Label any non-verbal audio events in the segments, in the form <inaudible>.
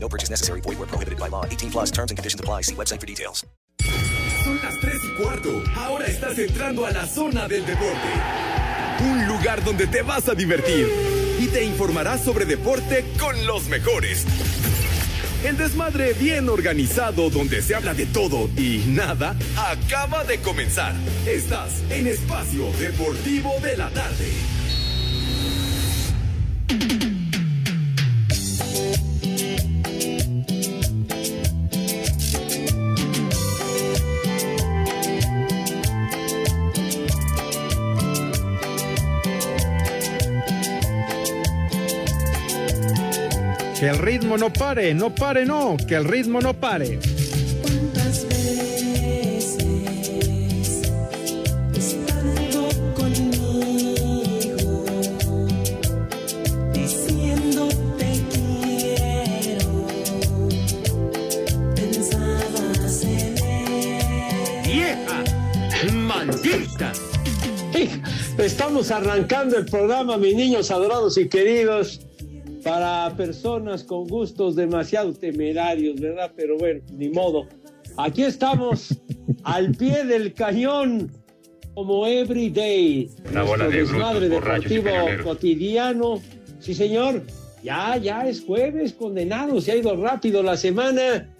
No purchase necessary. Void where prohibited by law. 18 plus terms and conditions apply. See website for details. Son las 3 y cuarto. Ahora estás entrando a la zona del deporte. Un lugar donde te vas a divertir y te informarás sobre deporte con los mejores. El desmadre bien organizado donde se habla de todo y nada acaba de comenzar. Estás en Espacio Deportivo de la Tarde. Que el ritmo no pare, no pare, no, que el ritmo no pare. ¿Cuántas veces estando conmigo diciendo te quiero pensabas en él? ¡Vieja! ¡Maldita! Estamos arrancando el programa, mis niños adorados y queridos, para personas con gustos demasiado temerarios, ¿verdad? Pero bueno, ni modo. Aquí estamos, <laughs> al pie del cañón, como every day. Una bola de desmadre deportivo cotidiano. Sí, señor. Ya, ya es jueves, condenado. Se ha ido rápido la semana.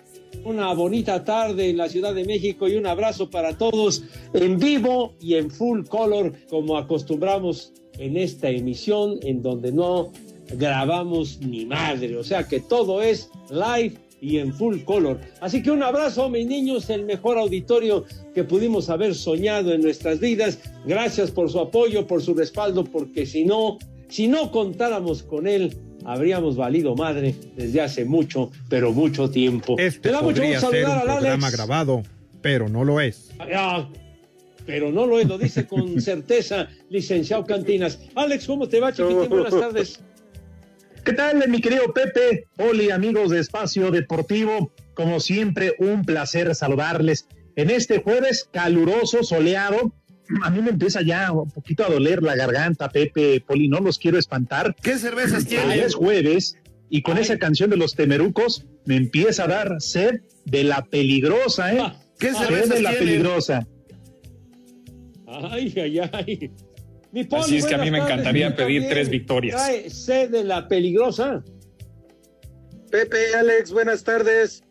Una bonita tarde en la Ciudad de México y un abrazo para todos en vivo y en full color, como acostumbramos en esta emisión, en donde no grabamos ni madre. O sea que todo es live y en full color. Así que un abrazo, mis niños, el mejor auditorio que pudimos haber soñado en nuestras vidas. Gracias por su apoyo, por su respaldo, porque si no, si no contáramos con él, habríamos valido madre desde hace mucho, pero mucho tiempo. Este da mucho podría ser un programa Alex. grabado, pero no lo es. Ah, pero no lo es, lo dice con <laughs> certeza, licenciado Cantinas. Alex, ¿cómo te va, chiquitín? Buenas tardes. ¿Qué tal, mi querido Pepe? Oli, amigos de Espacio Deportivo. Como siempre, un placer saludarles en este jueves caluroso, soleado. A mí me empieza ya un poquito a doler la garganta, Pepe, Poli, no los quiero espantar. ¿Qué cervezas Ya tienes? es jueves y con Ay. esa canción de los temerucos me empieza a dar sed de la peligrosa, ¿eh? ¿Qué Sed cervezas de la peligrosa. Ay, ay, ay. Mi Poli, Así es que a mí me encantaría pedir tres victorias. Trae sed de la peligrosa. Pepe, Alex, buenas tardes.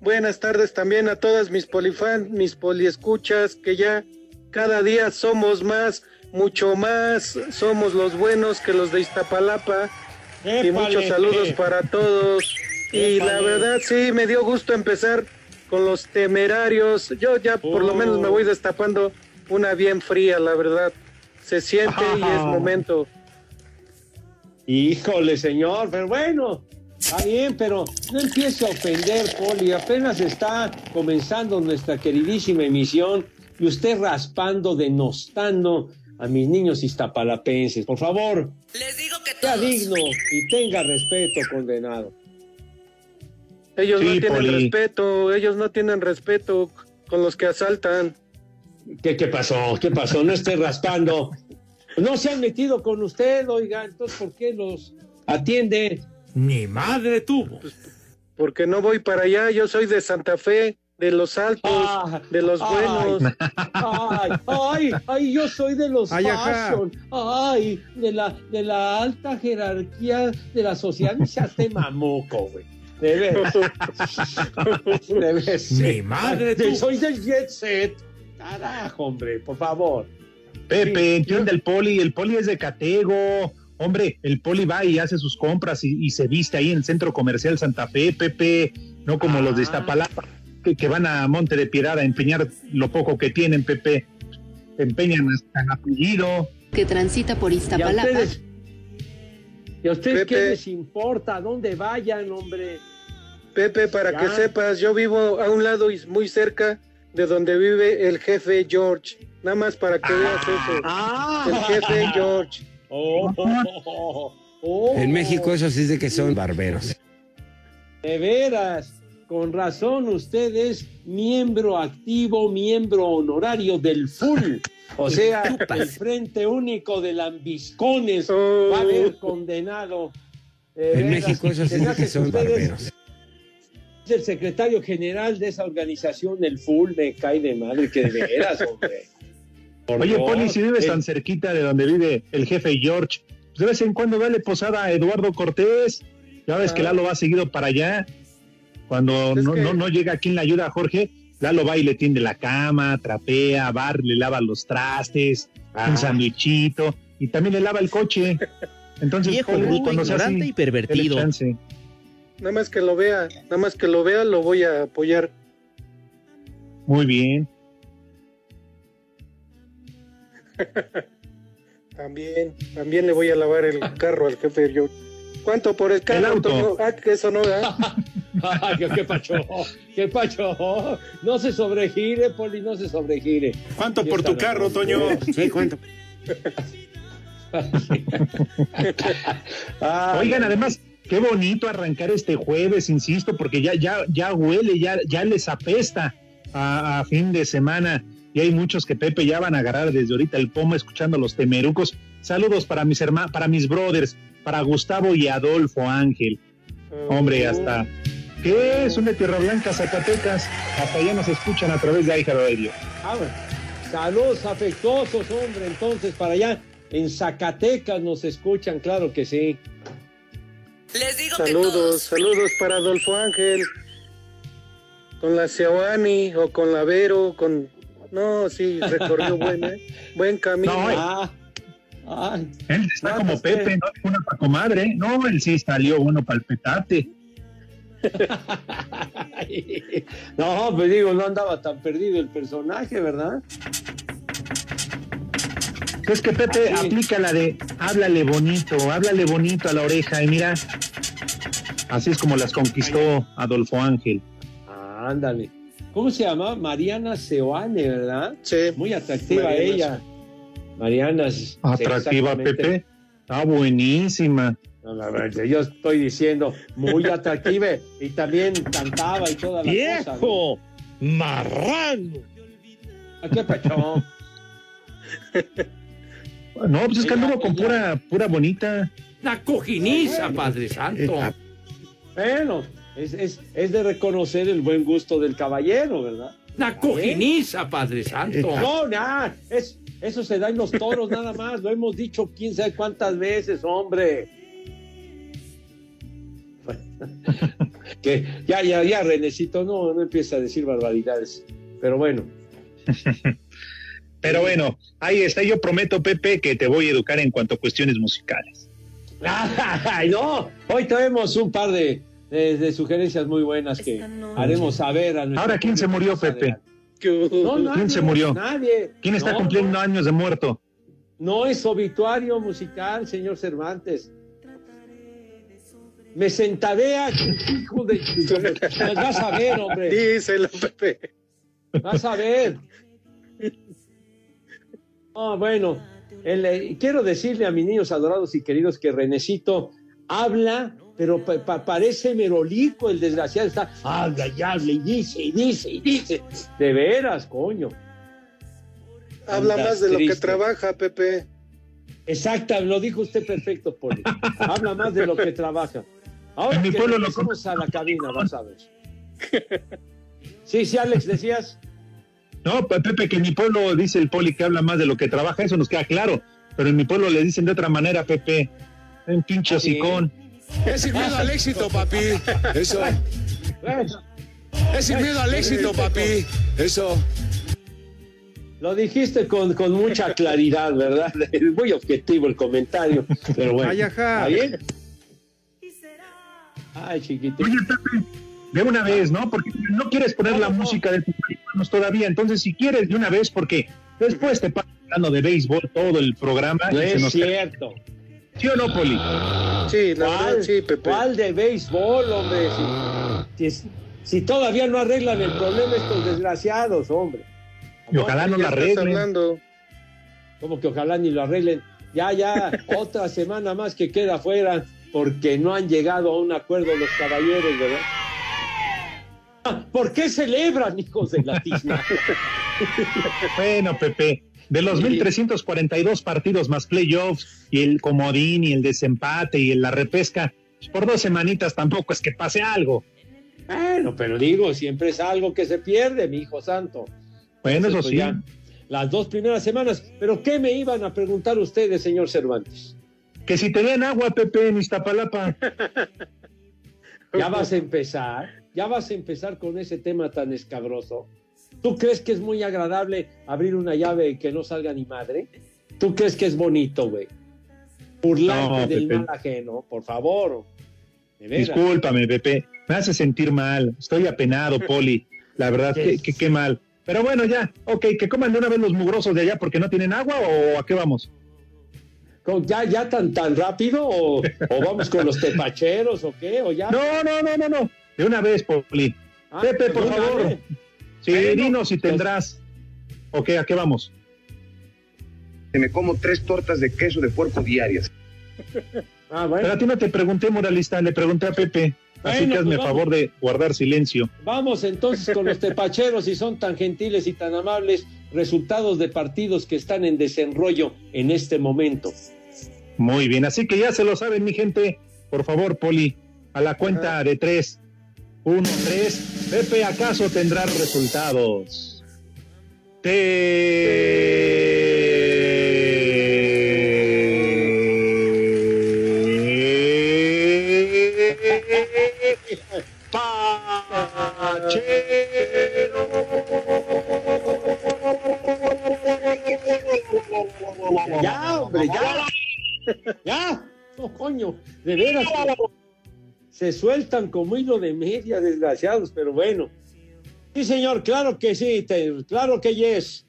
Buenas tardes también a todas mis polifans, mis poliescuchas, que ya cada día somos más, mucho más, somos los buenos que los de Iztapalapa. Y muchos saludos para todos. Y la verdad sí, me dio gusto empezar con los temerarios. Yo ya por lo Oh. menos me voy destapando una bien fría, la verdad. Se siente y es momento. Híjole, señor, pero bueno, está bien, pero no empiece a ofender, Poli. Apenas está comenzando nuestra queridísima emisión y usted raspando, denostando a mis niños iztapalapenses. Por favor, Les digo que sea digno y tenga respeto, condenado. Ellos Sí, no tienen Poli. respeto, ellos no tienen respeto con los que asaltan. ¿Qué, qué pasó? ¿Qué pasó? No esté raspando. No se han metido con usted, oiga, entonces ¿por qué los atiende? Ni madre tuvo. porque no voy para allá, yo soy de Santa Fe, de los altos, Ah, de los ay. buenos. Ay, ay, ay, yo soy de los Ay, fashion. Ay, de la, de la alta jerarquía de la sociedad. De mamuco, güey. De veras. De veras. Mi madre, tú. Soy del jet set. Carajo, hombre, por favor. Pepe, Sí, entiende el poli, el poli es de Catego. Hombre, el poli va y hace sus compras y, y se viste ahí en el centro comercial Santa Fe, Pepe, no como los de Ah. Iztapalapa, que, que van a Monte de Piedad a empeñar lo poco que tienen, Pepe. Empeñan hasta el apellido. que transita por ¿Y a Iztapalapa. ustedes, ¿y a ustedes qué Pepe. les importa? ¿A dónde vayan, hombre? Pepe, para Ya. que sepas, yo vivo a un lado y muy cerca de donde vive el jefe George. Nada más para que veas eso. Ah. El jefe George. Oh, oh, oh. En México eso sí es de que son barberos. De veras, con razón usted es miembro activo, miembro honorario del FUL. O sea, el Frente Único de Lambiscones Oh. va a haber condenado. De En veras, México eso sí se es de que son barberos. Es el secretario general de esa organización, el FUL, me cae de madre, que de veras, hombre. <laughs> Por Oye, Dios. Poli, si vives Eh, tan cerquita de donde vive el jefe George, pues de vez en cuando dale posada a Eduardo Cortés. Ya ves que Ah. Lalo va seguido para allá. Cuando no, que- no, no llega quien le ayuda a Jorge, Lalo va y le tiende la cama, trapea, bar, le lava los trastes, Ah. un sandwichito y también le lava el coche. <laughs> Entonces, Viejo cuando sea así, ignorante y pervertido. Nada más que lo vea, nada más que lo vea, lo voy a apoyar. Muy bien. <laughs> También, también le voy a lavar el carro al jefe George. ¿Cuánto por el carro? auto. Toño? Ah, que eso no da. <laughs> ¿Qué, qué pacho? ¿Qué pacho? No se sobregire, Poli, no se sobregire. ¿Cuánto por tu carro. Toño? Sí, ¿cuánto? <laughs> Oigan, además, qué bonito arrancar este jueves, insisto, porque ya, ya, ya huele, ya, ya les apesta a, fin de semana. Y hay muchos que Pepe ya van a agarrar desde ahorita el pomo escuchando los temerucos. Saludos para mis hermanos, para mis brothers, para Gustavo y Adolfo Ángel. Hombre, hasta ¿qué es? Una Tierra Blanca, Zacatecas. Hasta allá nos escuchan a través de Aija Radio. Saludos afectuosos, hombre. Entonces, para allá en Zacatecas nos escuchan, claro que sí. Les digo que Saludos, todos. saludos para Adolfo Ángel. Con la Seoani o con la Vero, con... No, sí, recorrió <laughs> buen, ¿eh? buen camino. No, eh. Ah, ay, Él está como pues. Pepe, no una pa' comadre. No, él sí salió bueno para el petate. <laughs> No, pues digo, no andaba tan perdido el personaje, ¿verdad? Es que Pepe sí. aplica la de háblale bonito, háblale bonito a la oreja y mira, así es como las conquistó Adolfo Ángel. Ah, ándale. ¿Cómo se llama? Mariana Seoane, ¿verdad? Sí. Muy atractiva Mariana. ella. Mariana. Atractiva. Pepe, está buenísima. No, la verdad, yo estoy diciendo muy atractiva <laughs> y también cantaba y toda la cosa. ¿no? ¡Viejo! ¡Marrano! ¿A qué pachón? <laughs> No, pues es que anduvo con pura, pura bonita. ¡La cojiniza, Padre Santo! Eh, Bueno, es, es, es de reconocer el buen gusto del caballero, ¿verdad? ¡La cojiniza, Padre Santo! No, nada, es, eso se da en los toros nada más, lo hemos dicho quién sabe cuántas veces, hombre. que ya, ya, ya, Renecito, no, no empieza a decir barbaridades. Pero bueno, <laughs> Pero bueno, ahí está. Yo prometo, Pepe, que te voy a educar en cuanto a cuestiones musicales. <laughs> Ay, no, hoy traemos un par de, de- de sugerencias muy buenas que haremos saber a nuestro Ahora, ¿quién se murió, Pepe? No, ¿Quién nadie, se murió? Nadie. ¿Quién está No, cumpliendo no. años de muerto? No es obituario musical, señor Cervantes. Me sentaré a... Hijo de... <laughs> Pues vas a ver, hombre. Díselo, Pepe. Vas a ver. Ah, bueno. el, eh, quiero decirle a mis niños adorados y queridos que Renecito habla, pero pa- pa- parece merolico el desgraciado. Está, habla y habla y dice y dice y dice. De veras, coño. Habla Andas más de lo que trabaja, Pepe. Exacta, lo dijo usted perfecto, Poli. Habla más de lo que trabaja. Ahora En mi que pueblo lo regresemos a la cabina, vas a ver. Sí, sí, Alex, decías. No, Pe- Pepe, que en mi pueblo dice el poli que habla más de lo que trabaja, eso nos queda claro. Pero en mi pueblo le dicen de otra manera, Pepe. Un pinche Ah, hocicón. Es sin miedo al éxito, papi. Eso. Es sin miedo al éxito, papi. Eso. lo dijiste con, con mucha claridad, ¿verdad? Es muy objetivo el comentario, pero bueno. Ay, ajá. ¿Está bien? Ay, chiquito. Oye, Pepe, de una vez, ¿no? Porque no quieres poner No, la no. música de tus marihuanos todavía. Entonces, si quieres, de una vez, porque después te pasas hablando de béisbol todo el programa. No y se es nos- cierto. ¿Sí o no, Poli? Sí, la ¿Cuál, verdad, sí, Pepe. ¿Cuál de béisbol, hombre? Si, si- si todavía no arreglan el problema estos desgraciados, hombre. Y ojalá no estás arreglen. hablando. Como que ojalá ni lo arreglen. Ya, ya, <laughs> otra semana más que queda fuera porque no han llegado a un acuerdo los caballeros, ¿verdad? ¿Por qué celebran, hijos de la tizna? <laughs> Bueno, Pepe, de los 1.342 partidos más playoffs y el comodín y el desempate y la repesca, por dos semanitas tampoco es que pase algo. Bueno, pero digo, siempre es algo que se pierde, mi hijo santo. Bueno, eso sí. pues, ya, las dos primeras semanas. ¿Pero qué me iban a preguntar ustedes, señor Cervantes? Que si te den agua, Pepe, en Iztapalapa. <laughs> Ya vas a empezar, ya vas a empezar con ese tema tan escabroso. ¿Tú crees que es muy agradable abrir una llave y que no salga ni madre? ¿Tú crees que es bonito, güey? Burlarte No, del Pepe. mal ajeno, por favor. Discúlpame, Pepe. Me hace sentir mal. Estoy apenado, <laughs> Poli. La verdad, qué, qué, qué mal. Pero bueno, ya. Ok, que coman de una vez los mugrosos de allá porque no tienen agua o a qué vamos. ¿Cómo, ¿Ya, ya tan, tan rápido? ¿O, o vamos con los <laughs> tepacheros o qué? ¿O ya? No, no, no, no, no. De una vez, Poli. Ah, Pepe, por de una favor. Sí, Bueno, dinos si pues- tendrás. Ok, ¿a qué vamos? Que me como tres tortas de queso de puerco diarias. <laughs> Ah, Pero a ti no te pregunté, moralista, le pregunté a Pepe. Así Bueno, que hazme pues favor de guardar silencio. Vamos entonces con los <laughs> tepacheros, si son tan gentiles y tan amables, resultados de partidos que están en desenrollo en este momento. Muy bien, así que ya se lo saben, mi gente. Por favor, Poli, a la cuenta de tres. Uno, tres. Pepe, ¿acaso tendrá resultados? Te... Pachero. Ya, hombre, ya. Ya. No, coño, de veras. Se sueltan como hilo de media, desgraciados, pero bueno. Sí, señor, claro que sí, claro que yes.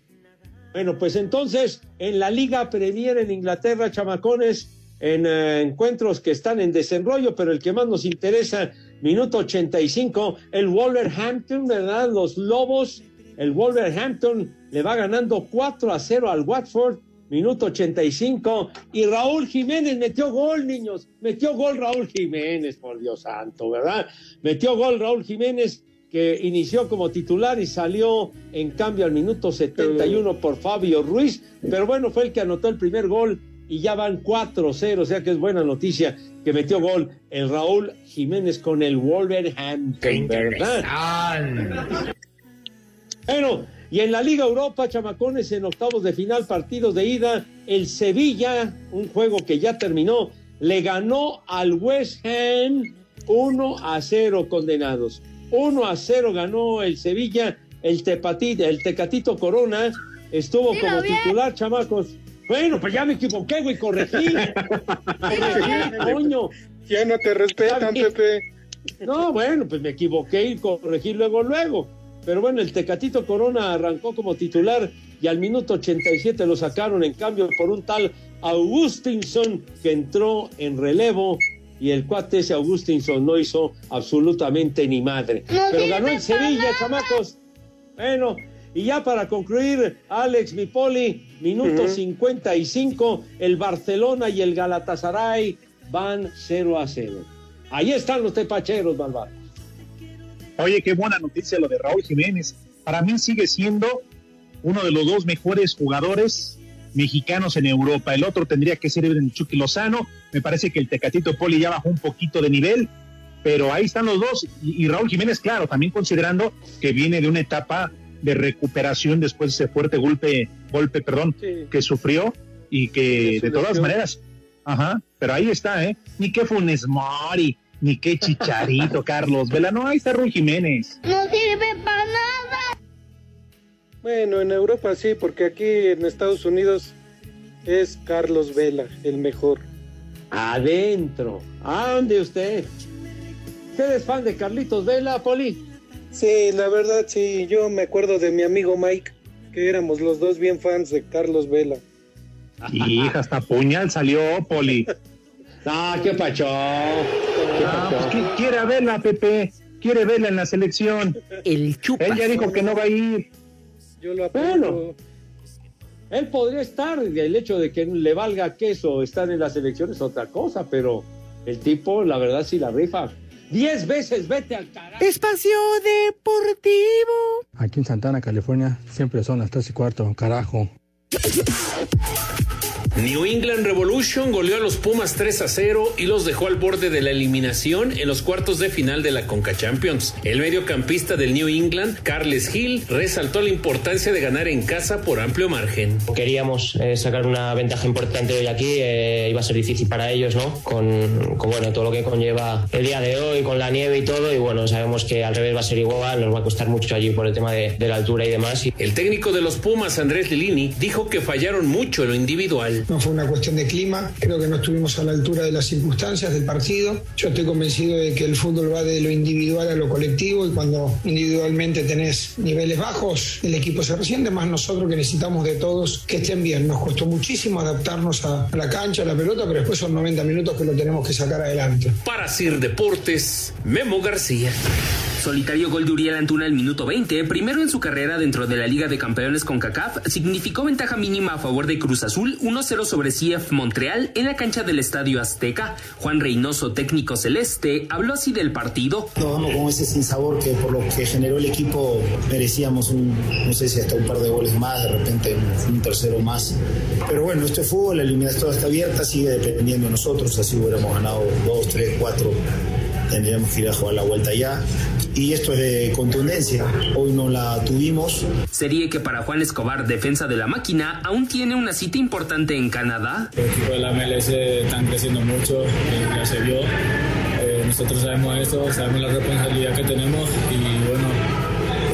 Bueno, pues entonces, en la Liga Premier en Inglaterra, chamacones, en eh, encuentros que están en desenrollo, pero el que más nos interesa, minuto 85, el Wolverhampton, ¿verdad? Los Lobos, el Wolverhampton le va ganando 4 a 0 al Watford, minuto 85, y Raúl Jiménez metió gol, niños, metió gol Raúl Jiménez, por Dios santo, ¿verdad? Metió gol Raúl Jiménez, que inició como titular y salió en cambio al minuto 71 por Fabio Ruiz, pero bueno, fue el que anotó el primer gol y ya van 4-0, o sea que es buena noticia que metió gol el Raúl Jiménez con el Wolverhampton, ¿verdad? Bueno, y en la Liga Europa, chamacones, en octavos de final, partidos de ida, el Sevilla, un juego que ya terminó, le ganó al West Ham 1 a 0 condenados. 1 a 0 ganó el Sevilla, el Tepatito, el Tecatito Corona estuvo Dilo como bien. titular, chamacos. Bueno, pues ya me equivoqué, güey, corregí. <laughs> corregí, coño. Ya no te respetan. Pepe. No, bueno, pues me equivoqué y corregí luego, luego. Pero bueno, el Tecatito Corona arrancó como titular y al minuto 87 lo sacaron en cambio por un tal Augustinson que entró en relevo y el cuate ese Augustinson no hizo absolutamente ni madre. Pero ganó el Sevilla, chamacos. Bueno, y ya para concluir, Alex Mipoli, minuto Ujú. 55, el Barcelona y el Galatasaray van 0 a 0. Ahí están los tepacheros, malvados. Oye, qué buena noticia lo de Raúl Jiménez. Para mí sigue siendo uno de los dos mejores jugadores mexicanos en Europa. El otro tendría que ser el Chucky Lozano. Me parece que el Tecatito Poli ya bajó un poquito de nivel, pero ahí están los dos. Y, y Raúl Jiménez, claro, también considerando que viene de una etapa de recuperación después de ese fuerte golpe, golpe, perdón, Sí. que sufrió y que De todas maneras, ajá, pero ahí está, ¿eh? Ni qué Funes Mori, ni qué Chicharito, Carlos Vela, no, ahí está Raúl Jiménez. No sirve para nada. Bueno, en Europa sí, porque aquí en Estados Unidos es Carlos Vela el mejor. Adentro. ¿Ande usted? ¿Usted es fan de Carlitos Vela, Poli? Sí, la verdad sí, yo me acuerdo de mi amigo Mike, que éramos los dos bien fans de Carlos Vela. Hija, hasta puñal salió, Poli. <laughs> Ah, qué pacho. Ah, pues, ¿qui- quiere verla, Pepe. Quiere verla en la selección. El chupa. Él ya dijo que no va a ir. Yo lo Bueno. apoyo. Él podría estar, el hecho de que le valga queso estar en la selección es otra cosa, pero el tipo, la verdad, sí la rifa. Diez veces vete al carajo. Espacio Deportivo. Aquí en Santana, California, siempre son las 3 y cuarto, carajo. New England Revolution goleó a los Pumas 3 a 0 y los dejó al borde de la eliminación en los cuartos de final de la Conca Champions. El mediocampista del New England, Carles Hill, resaltó la importancia de ganar en casa por amplio margen. Queríamos eh, sacar una ventaja importante hoy aquí, eh, iba a ser difícil para ellos, ¿no? Con, con, bueno, todo lo que conlleva el día de hoy, con la nieve y todo, y bueno, sabemos que al revés va a ser igual, nos va a costar mucho allí por el tema de, de la altura y demás. El técnico de los Pumas, Andrés Lilini, dijo que fallaron mucho en lo individual. No fue una cuestión de clima, creo que no estuvimos a la altura de las circunstancias del partido. Yo estoy convencido de que el fútbol va de lo individual a lo colectivo y cuando individualmente tenés niveles bajos, el equipo se resiente, más nosotros que necesitamos de todos que estén bien. Nos costó muchísimo adaptarnos a, la cancha, a la pelota, pero después son 90 minutos que lo tenemos que sacar adelante. Para Sir Deportes, Memo García. Solitario gol de Uriel Antuna al minuto 20, primero en su carrera dentro de la Liga de Campeones con CACAF, significó ventaja mínima a favor de Cruz Azul 1-0 sobre CF Montreal en la cancha del Estadio Azteca. Juan Reynoso, técnico celeste, habló así del partido. Nos vamos con ese sinsabor que por lo que generó el equipo merecíamos un, no sé si hasta un par de goles más, de repente un tercero más. Pero bueno, esto es fútbol, la eliminatoria está abierta, sigue dependiendo de nosotros, así hubiéramos ganado dos, tres, cuatro tendríamos que ir a jugar la vuelta ya. Y esto es de contundencia, hoy no la tuvimos. Sería que para Juan Escobar, defensa de la máquina, aún tiene una cita importante en Canadá. El equipo de la MLS están creciendo mucho, ya se vio. Eh, nosotros sabemos eso, sabemos la responsabilidad que tenemos y bueno,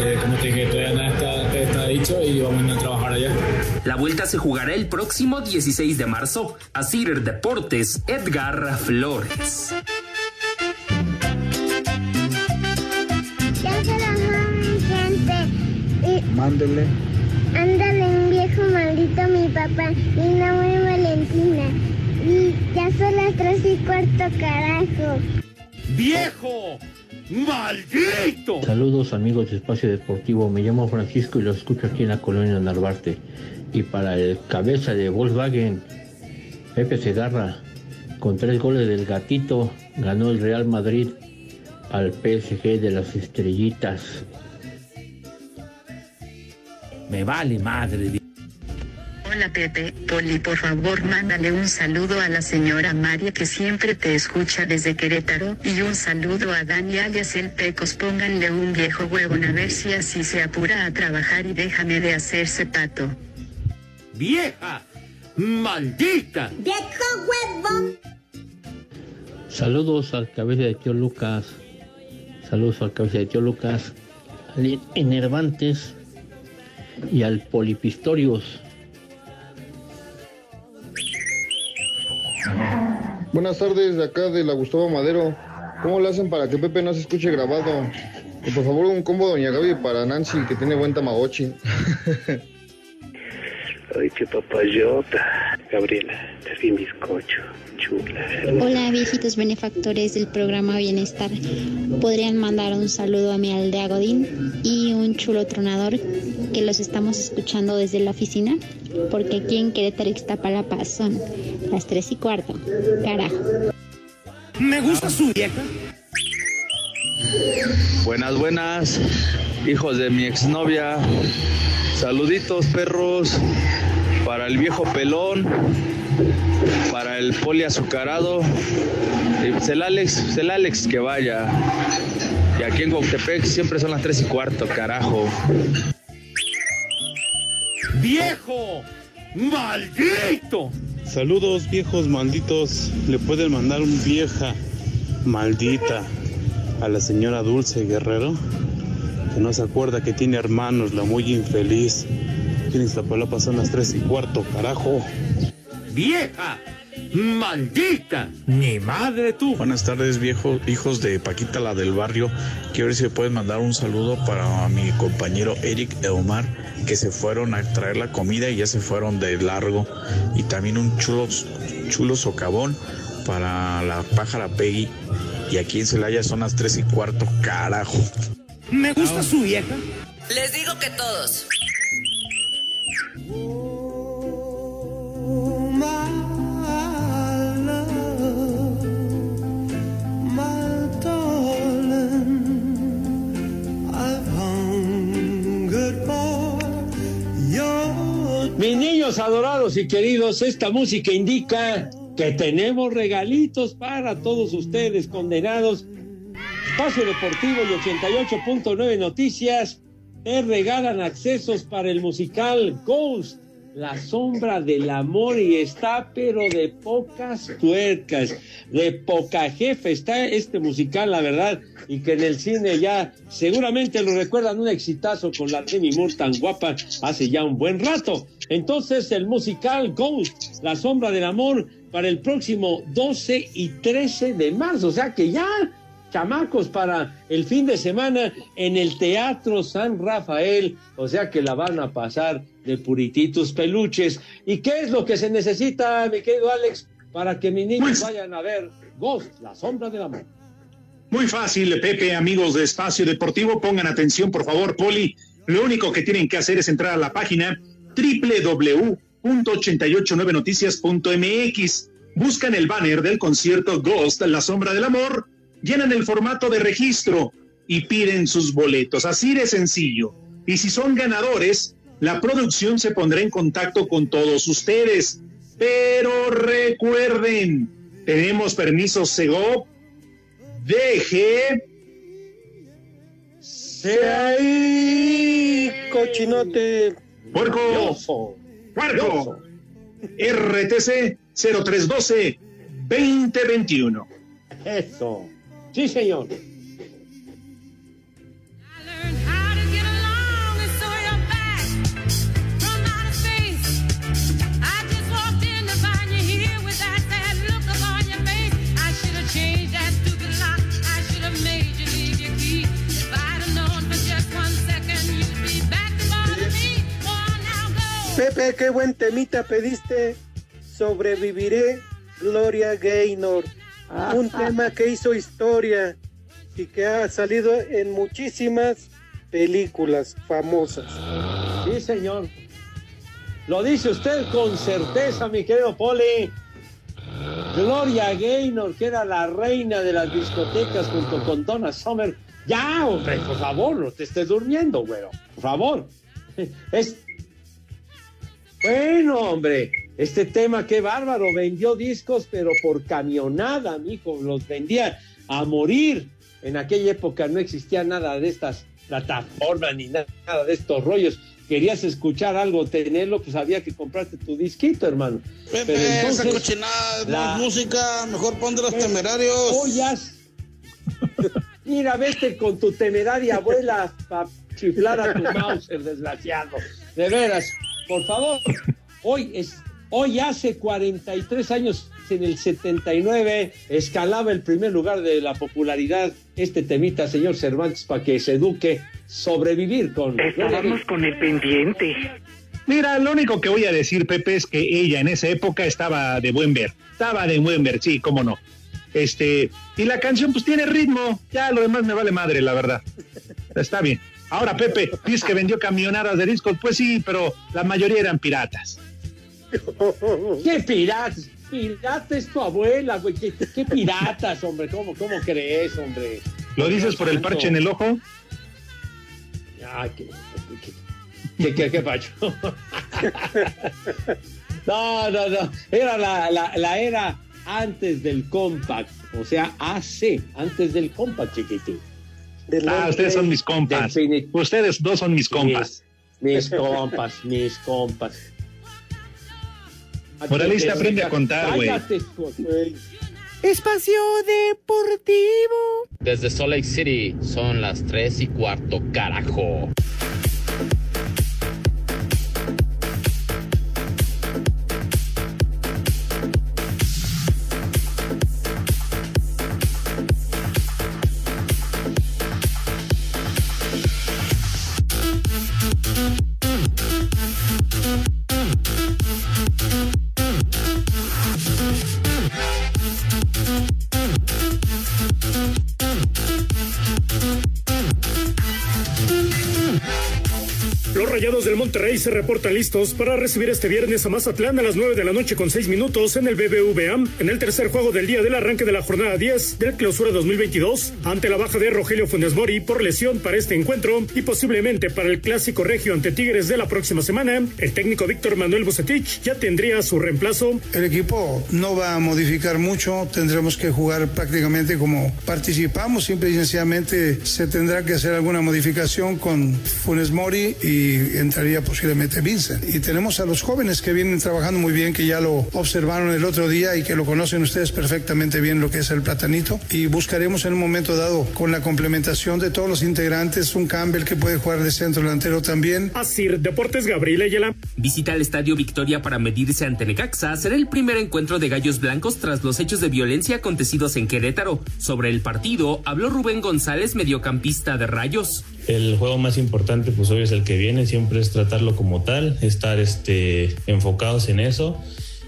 eh, como te dije, todavía nada está, está dicho y vamos a ir a trabajar allá. La vuelta se jugará el próximo 16 de marzo. A Cider Deportes, Edgar Flores. Mándele. ándale un viejo maldito mi papá y una muy Valentina. Y ya son las tres y cuarto, carajo. ¡Viejo! ¡Maldito! Saludos amigos de Espacio Deportivo, me llamo Francisco y lo escucho aquí en la colonia Narvarte. Y para el cabeza de Volkswagen, Pepe Segarra, con tres goles del gatito, ganó el Real Madrid al PSG de las estrellitas. Me vale madre. Hola Pepe, Poli, por favor mándale un saludo a la señora María que siempre te escucha desde Querétaro y un saludo a Dani alias el Pecos, pónganle un viejo huevón a ver si así se apura a trabajar y déjame de hacerse pato. ¡Vieja! ¡Maldita! ¡Viejo huevo! Saludos al cabeza de tío Lucas. Saludos al cabeza de tío Lucas. Enervantes y al Polipistorios. Buenas tardes, de acá de la Gustavo Madero. ¿Cómo le hacen para que Pepe no se escuche grabado? Y por favor, un combo Doña Gaby para Nancy, que tiene buen tamagotchi. <laughs> Ay, qué papayota. Gabriela, te vi bizcocho. Chula. Hola viejitos benefactores del programa Bienestar. Podrían mandar un saludo a mi aldea Godín y un chulo tronador que los estamos escuchando desde la oficina, porque aquí en Querétaro Ixtapalapa son las tres y cuarto. Carajo. Me gusta su vieja. Buenas, buenas, hijos de mi exnovia. Saluditos, perros, para el viejo pelón, para el poli azucarado. Y pues el Alex, pues el Alex que vaya. Y aquí en Cuautepec siempre son las 3 y cuarto, carajo. ¡Viejo! ¡Maldito! Saludos viejos malditos. Le pueden mandar un vieja maldita a la señora Dulce Guerrero, que no se acuerda que tiene hermanos, la muy infeliz. Aquí en Iztapalapa son las tres y cuarto, carajo. ¡Vieja! ¡Maldita! ¡Ni madre tú! Buenas tardes, viejos hijos de Paquita, la del barrio. Quiero ver si me pueden mandar un saludo para mi compañero Eric e Omar, que se fueron a traer la comida y ya se fueron de largo. Y también un chulo, chulo socavón para la pájara Peggy. Y aquí en Celaya son las tres y cuarto, carajo. Me gusta su vieja. Les digo que todos. Mis niños adorados y queridos, esta música indica que tenemos regalitos para todos ustedes condenados. Espacio Deportivo y 88.9 Noticias te regalan accesos para el musical Ghost, La Sombra del Amor y está pero de pocas tuercas, de poca jefe está este musical, la verdad, y que en el cine ya seguramente lo recuerdan un exitazo con la Demi Moore tan guapa hace ya un buen rato. Entonces el musical Ghost, La Sombra del Amor, para el próximo 12 y 13 de marzo, o sea que ya chamacos para el fin de semana en el Teatro San Rafael, o sea que la van a pasar de purititos peluches. ¿Y qué es lo que se necesita, mi querido Alex, para que mis niños vayan a ver Ghost, la sombra del amor? Muy fácil, Pepe, amigos de Espacio Deportivo, pongan atención, por favor, Poli. Lo único que tienen que hacer es entrar a la página www.889noticias.mx. Buscan el banner del concierto Ghost, la sombra del amor, llenan el formato de registro y piden sus boletos. Así de sencillo. Y si son ganadores, la producción se pondrá en contacto con todos ustedes. Pero recuerden, tenemos permiso Segov. Deje. Sea ahí, cochinote. Puerco. Puerco. RTC 0312 2021. Eso. Sí, señor. Pepe, qué buen temita pediste. Sobreviviré, Gloria Gaynor. Un tema que hizo historia y que ha salido en muchísimas películas famosas. Sí, señor. Lo dice usted con certeza, mi querido Poli. Gloria Gaynor, que era la reina de las discotecas junto con Donna Summer. Ya, hombre, por favor, no te estés durmiendo, güero. Por favor. <laughs> Es... Bueno, hombre, este tema, qué bárbaro, vendió discos, pero por camionada, mijo, los vendía a morir. En aquella época no existía nada de estas plataformas ni nada de estos rollos. Querías escuchar algo, tenerlo, pues había que comprarte tu disquito, hermano. Pepe, Pero entonces, esa cochinada la- música, mejor pon de los temerarios. Ollas. <laughs> Mira, vete con tu temeraria abuela para chiflar a tu <laughs> Mauser, desgraciado. De veras, por favor. Hoy es, hoy hace 43 años, en el 79, escalaba el primer lugar de la popularidad este temita, señor Cervantes, para que se eduque sobrevivir con. Estábamos con el pendiente. Mira, lo único que voy a decir, Pepe, es que ella en esa época estaba de buen ver. Estaba de buen ver, sí, cómo no. Este, y la canción pues tiene ritmo, ya lo demás me vale madre, la verdad. Está bien. Ahora, Pepe, dices que vendió camionadas de discos, pues sí, pero la mayoría eran piratas. <laughs> ¿Qué piratas? Pirata es tu abuela, güey. ¿Qué, qué piratas, hombre? ¿Cómo, ¿Cómo crees, hombre? ¿Lo dices por el parche en el ojo? Ah, qué, qué, qué, qué pacho. <laughs> No, no, no. Era la, la, la era antes del compact. O sea, AC, antes del compact, chiquitín. Ah, ustedes son mis compas. Ustedes dos son mis compas. Mis compas, mis compas. Moralista, aprende a contar, güey. Espacio Deportivo. Desde Salt Lake City son las 3 y cuarto, carajo. Monterrey se reportan listos para recibir este viernes a Mazatlán a las 9 de la noche con 6 minutos en el BBVA en el tercer juego del día del arranque de la jornada 10 del clausura 2022 ante la baja de Rogelio Funes Mori por lesión para este encuentro y posiblemente para el clásico regio ante Tigres de la próxima semana. El técnico Víctor Manuel Bucetich ya tendría su reemplazo. El equipo no va a modificar mucho, tendremos que jugar prácticamente como participamos, simple y sencillamente se tendrá que hacer alguna modificación con Funes Mori y entraría posiblemente Vincent. Y tenemos a los jóvenes que vienen trabajando muy bien, que ya lo observaron el otro día y que lo conocen ustedes perfectamente bien lo que es el platanito. Y buscaremos en un momento dado, con la complementación de todos los integrantes, un Campbell que puede jugar de centro delantero también. Así, Deportes Gabriel Ayala. Visita el Estadio Victoria para medirse ante Necaxa. Será el primer encuentro de Gallos Blancos tras los hechos de violencia acontecidos en Querétaro. Sobre el partido habló Rubén González, mediocampista de Rayos. El juego más importante, pues hoy es el que viene, siempre es tratarlo como tal, estar este, enfocados en eso.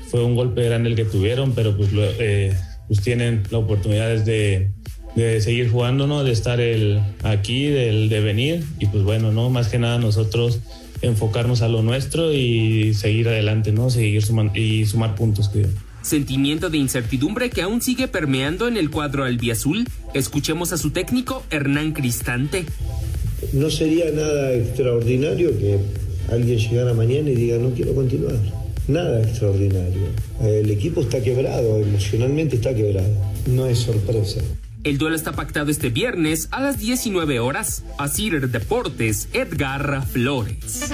Fue un golpe grande el que tuvieron, pero pues, eh, pues tienen la oportunidad de, de seguir jugando, ¿no? De estar el, aquí, del, de venir. Y pues bueno, ¿no? Más que nada nosotros enfocarnos a lo nuestro y seguir adelante, ¿no? Seguir sumando y sumar puntos, creo. Sentimiento de incertidumbre que aún sigue permeando en el cuadro albiazul. Escuchemos a su técnico Hernán Cristante. No sería nada extraordinario que alguien llegara mañana y diga no quiero continuar. Nada extraordinario. El equipo está quebrado, emocionalmente está quebrado. No es sorpresa. El duelo está pactado este viernes a las 19 horas. Asir Deportes, Edgar Flores.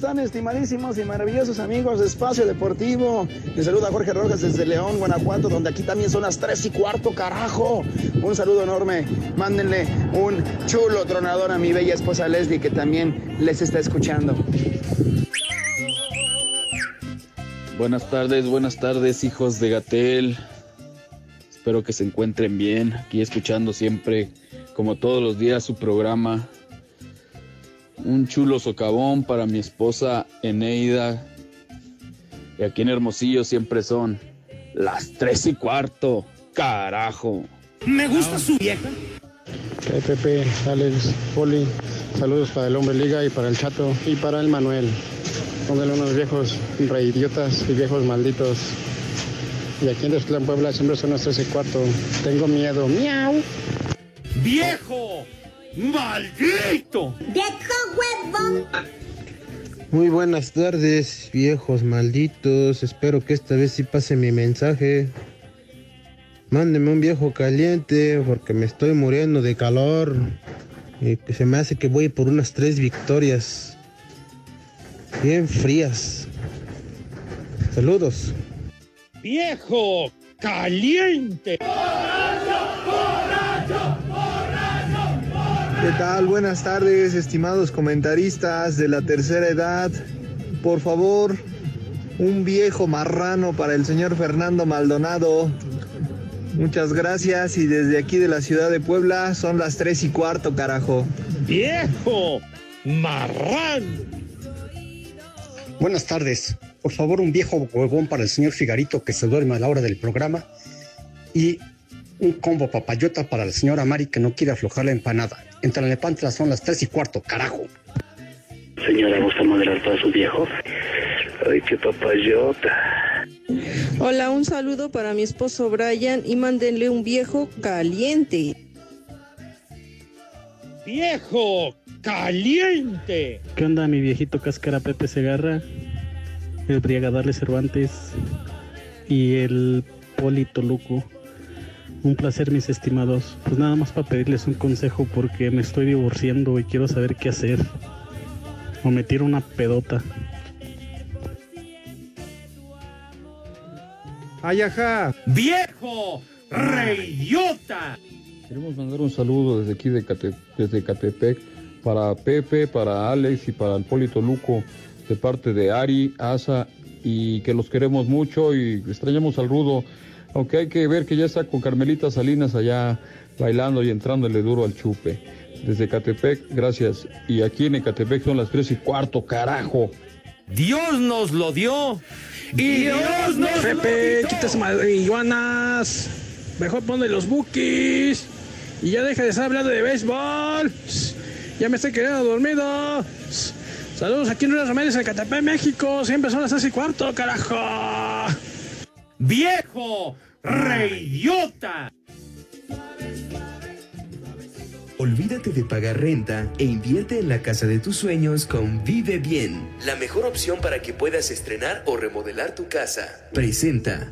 Están estimadísimos y maravillosos amigos de Espacio Deportivo? Les saluda Jorge Rojas desde León, Guanajuato, donde aquí también son las 3 y cuarto, carajo. Un saludo enorme. Mándenle un chulo tronador a mi bella esposa Leslie, que también les está escuchando. Buenas tardes, buenas tardes, hijos de Gatel. Espero que se encuentren bien. Aquí escuchando siempre, como todos los días, su programa un chulo socavón para mi esposa Eneida. Y aquí en Hermosillo siempre son las tres y cuarto. Carajo. Me gusta su vieja. Hey, Pepe, Alex, Poli, saludos para el hombre liga y para el chato y para el Manuel. Póngale unos viejos reidiotas y viejos malditos. Y aquí en Desplán Puebla siempre son las tres y cuarto. Tengo miedo. Miau. ¡Viejo! ¡Maldito! ¡Viejo huevón! Muy buenas tardes, viejos malditos. Espero que esta vez sí pase mi mensaje. Mándeme un viejo caliente porque me estoy muriendo de calor. Y que se me hace que voy por unas tres victorias. Bien frías. Saludos. ¡Viejo caliente! ¿Qué tal? Buenas tardes, estimados comentaristas de la tercera edad. Por favor, un viejo marrano para el señor Fernando Maldonado. Muchas gracias y desde aquí de la ciudad de Puebla son las tres y cuarto, carajo. ¡Viejo marrano! Buenas tardes. Por favor, un viejo huevón para el señor Figarito que se duerme a la hora del programa. Y un combo papayota para la señora Mari que no quiere aflojar la empanada. En Tlalnepantla son las tres y cuarto, carajo. Señora, ¿gusta moderar para su viejo? Ay, qué papayota. Hola, un saludo para mi esposo Brian y mándenle un viejo caliente. ¡Viejo caliente! ¿Qué onda, mi viejito cáscara Pepe Segarra? El Briagadale Cervantes y el Polito Luco. Un placer, mis estimados. Pues nada más para pedirles un consejo porque me estoy divorciando y quiero saber qué hacer. O me tiro una pedota. ¡Ayaja! ¡Viejo! ¡Reyota! Queremos mandar un saludo desde aquí de Cate- desde Catepec para Pepe, para Alex y para el Polito Luco de parte de Ari, Asa y que los queremos mucho y extrañamos al Rudo, aunque hay que ver que ya está con Carmelita Salinas allá bailando y entrándole duro al chupe. Desde Catepec, gracias. Y aquí en Ecatepec son las tres y cuarto, carajo. Dios nos lo dio y Dios nos Pepe, quitas marihuanas. Mejor ponle los bookies. Y ya deja de estar hablando de béisbol. Ya me estoy quedando dormido. Saludos aquí en Ruinas Ramírez, en Catapé, México. Siempre son las 6 y cuarto, carajo. ¡Viejo! ¡Reidiota! Olvídate de pagar renta e invierte en la casa de tus sueños con Vive Bien, la mejor opción para que puedas estrenar o remodelar tu casa. Presenta.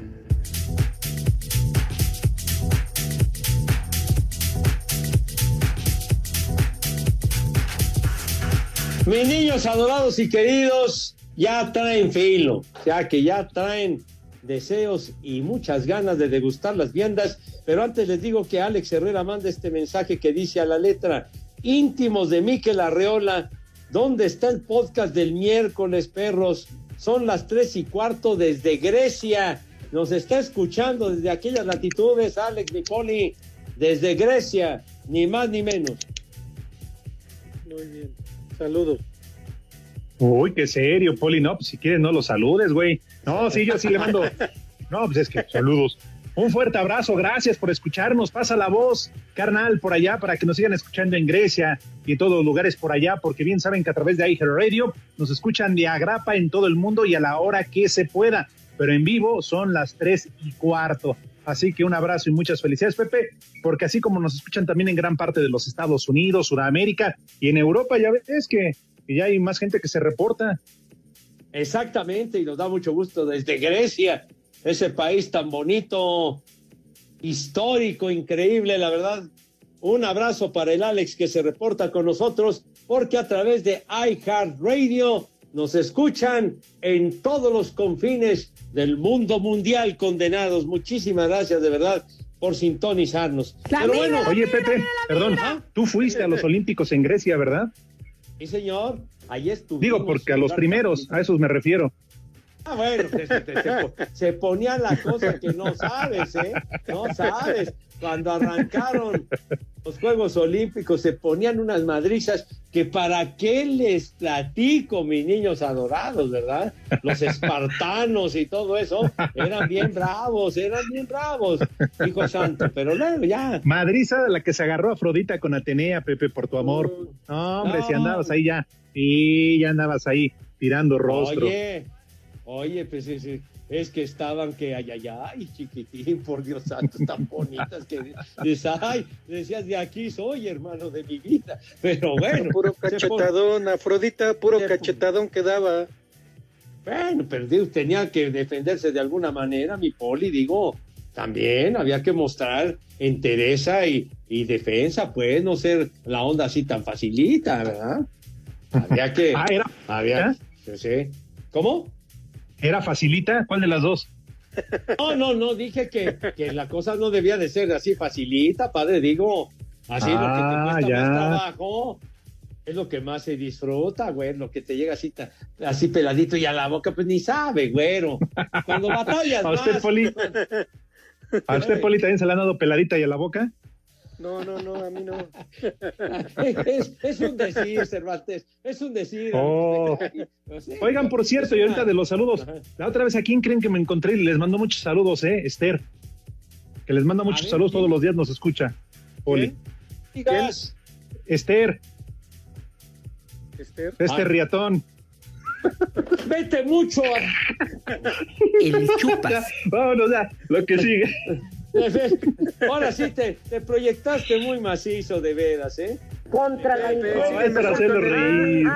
Mis niños adorados y queridos ya traen filo, o sea que ya traen deseos y muchas ganas de degustar las viandas, pero antes les digo que Alex Herrera manda este mensaje que dice a la letra, íntimos de Miquel Arreola, ¿dónde está el podcast del miércoles, perros? Son las tres y cuarto desde Grecia, nos está escuchando desde aquellas latitudes, Alex Nicoli, desde Grecia, ni más ni menos. Muy bien, saludos. Uy, qué serio, Poli. No, pues si quieres no lo saludes, güey. No, sí, yo sí le mando. <laughs> No, pues es que saludos. Un fuerte abrazo, gracias por escucharnos. Pasa la voz, carnal, por allá para que nos sigan escuchando en Grecia y en todos los lugares por allá, porque bien saben que a través de iHeart Radio nos escuchan de agrapa en todo el mundo y a la hora que se pueda. Pero en vivo son las tres y cuarto. Así que un abrazo y muchas felicidades, Pepe, porque así como nos escuchan también en gran parte de los Estados Unidos, Sudamérica y en Europa, ya ves que y ya hay más gente que se reporta. Exactamente, y nos da mucho gusto desde Grecia, ese país tan bonito, histórico, increíble, la verdad. Un abrazo para el Alex que se reporta con nosotros, porque a través de iHeartRadio nos escuchan en todos los confines del mundo mundial condenados. Muchísimas gracias, de verdad, por sintonizarnos. Pero bueno, oye, Pepe, perdón, tú fuiste a los Olímpicos en Grecia, ¿verdad? Sí, señor. Ahí estuvimos. Digo, porque a los primeros, a esos me refiero. Ah, bueno, se, se, se, se, ponía la cosa que no sabes, ¿eh? No sabes. Cuando arrancaron los Juegos Olímpicos se ponían unas madrizas que para qué les platico, mis niños adorados, ¿verdad? Los espartanos y todo eso eran bien bravos, eran bien bravos, hijo santo, pero luego ya. Madriza la que se agarró Afrodita con Atenea, Pepe, por tu amor. Uh, no, hombre, no. si andabas ahí ya, y ya andabas ahí tirando rostro. Oye, oye, pues es que estaban que ay, ay, ay, chiquitín, por Dios santo, tan bonitas que dices, ay, decías, de aquí soy, hermano de mi vida. Pero bueno. Puro cachetadón. Afrodita, puro cachetadón que daba. Bueno, pero tenía que defenderse de alguna manera, mi poli, digo, también había que mostrar entereza y, y defensa, pues, no ser la onda así tan facilita, ¿verdad? Había que. <laughs> ah, era. Había, ¿Eh? sí. ¿Cómo? ¿Era facilita? ¿Cuál de las dos? No, no, no, dije que, que la cosa no debía de ser así facilita, padre, digo, así ah, lo que te cuesta ya. más trabajo es lo que más se disfruta, güey, lo que te llega así, así peladito y a la boca, pues ni sabe, güero. Cuando batallas <laughs> ¿A usted, más, Poli? <laughs> ¿A usted, Poli, también se le ha dado peladita y a la boca? No, no, no, a mí no. <laughs> es, es, un decir, Cervantes, es un decir. Oh. Sí, Oigan, por cierto, y ahorita de los saludos, la otra vez a quién creen que me encontré y les mando muchos saludos, ¿eh? Esther, que les manda muchos ver, saludos todos los días, nos escucha. Poli. ¿Quién? Esther. Esther. Este riatón. Vete mucho. <laughs> El chupas. <laughs> Vámonos ya, lo que sigue. Ahora sí te, te, proyectaste muy macizo de veras, ¿eh? Contra la reír.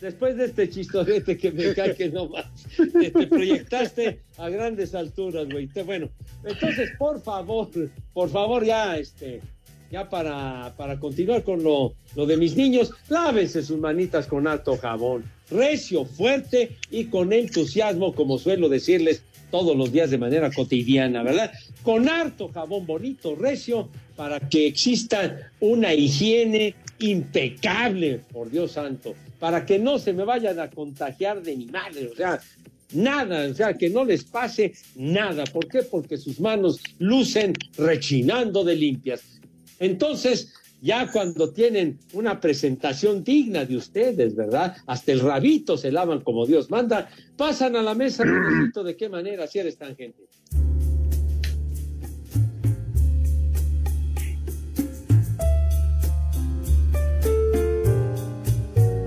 Después de este chistorete que me cae que no más, te, te proyectaste a grandes alturas, güey. Bueno, entonces, por favor, por favor, ya, este, ya para, para continuar con lo, lo de mis niños, lávense sus manitas con alto jabón, recio, fuerte y con entusiasmo, como suelo decirles todos los días de manera cotidiana, ¿verdad? Con harto jabón bonito, recio, para que exista una higiene impecable, por Dios santo, para que no se me vayan a contagiar de ni madre, o sea, nada, o sea, que no les pase nada. ¿Por qué? Porque sus manos lucen rechinando de limpias. Entonces, ya cuando tienen una presentación digna de ustedes, ¿verdad? Hasta el rabito se lavan como Dios manda, pasan a la mesa, Rudecito, ¿de qué manera? Si eres tan gente.